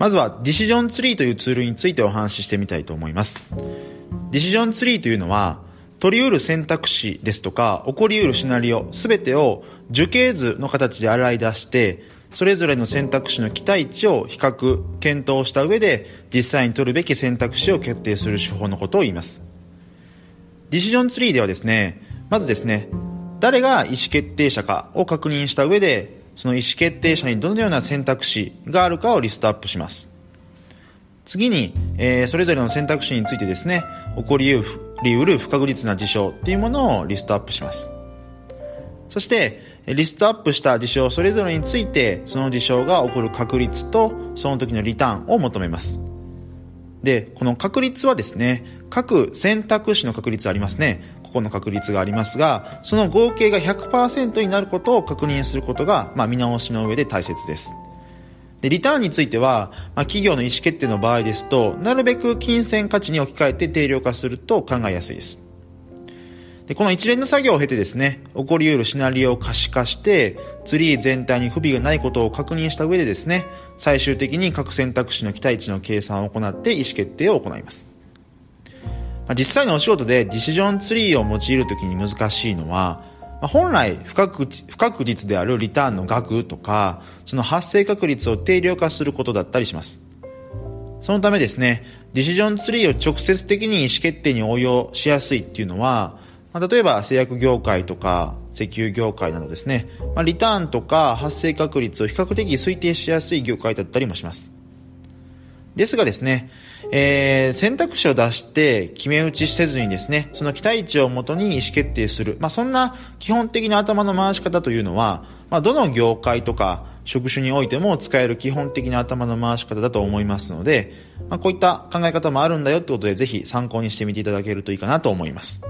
まずはディシジョンツリーというツールについてお話ししてみたいと思います。ディシジョンツリーというのは、取り得る選択肢ですとか、起こり得るシナリオ、すべてを樹形図の形で洗い出して、それぞれの選択肢の期待値を比較、検討した上で、実際に取るべき選択肢を決定する手法のことを言います。ディシジョンツリーではですね、まずですね、誰が意思決定者かを確認した上で、その意思決定者にどのような選択肢があるかをリストアップします。次に、えー、それぞれの選択肢についてですね、起こり得る不確実な事象っていうものをリストアップします。そして、リストアップした事象それぞれについて、その事象が起こる確率と、その時のリターンを求めます。で、この確率はですね、各選択肢の確率ありますね。ここの確率がありますが、その合計が100%になることを確認することが、まあ、見直しの上で大切です。で、リターンについては、まあ、企業の意思決定の場合ですと、なるべく金銭価値に置き換えて定量化すると考えやすいです。で、この一連の作業を経てですね、起こり得るシナリオを可視化して、ツリー全体に不備がないことを確認した上でですね、最終的に各選択肢の期待値の計算を行って意思決定を行います。まあ、実際のお仕事でディシジョンツリーを用いるときに難しいのは、まあ、本来不確不確実であるリターンの額とか、その発生確率を定量化することだったりします。そのためですね、ディシジョンツリーを直接的に意思決定に応用しやすいっていうのは、まあ、例えば製薬業界とか石油業界などですね、まあ、リターンとか発生確率を比較的推定しやすい業界だったりもします。ですがですね、えー、選択肢を出して決め打ちせずにですね、その期待値をもとに意思決定する。まあ、そんな基本的な頭の回し方というのは、まあ、どの業界とか職種においても使える基本的な頭の回し方だと思いますので、まあ、こういった考え方もあるんだよってことでぜひ参考にしてみていただけるといいかなと思います。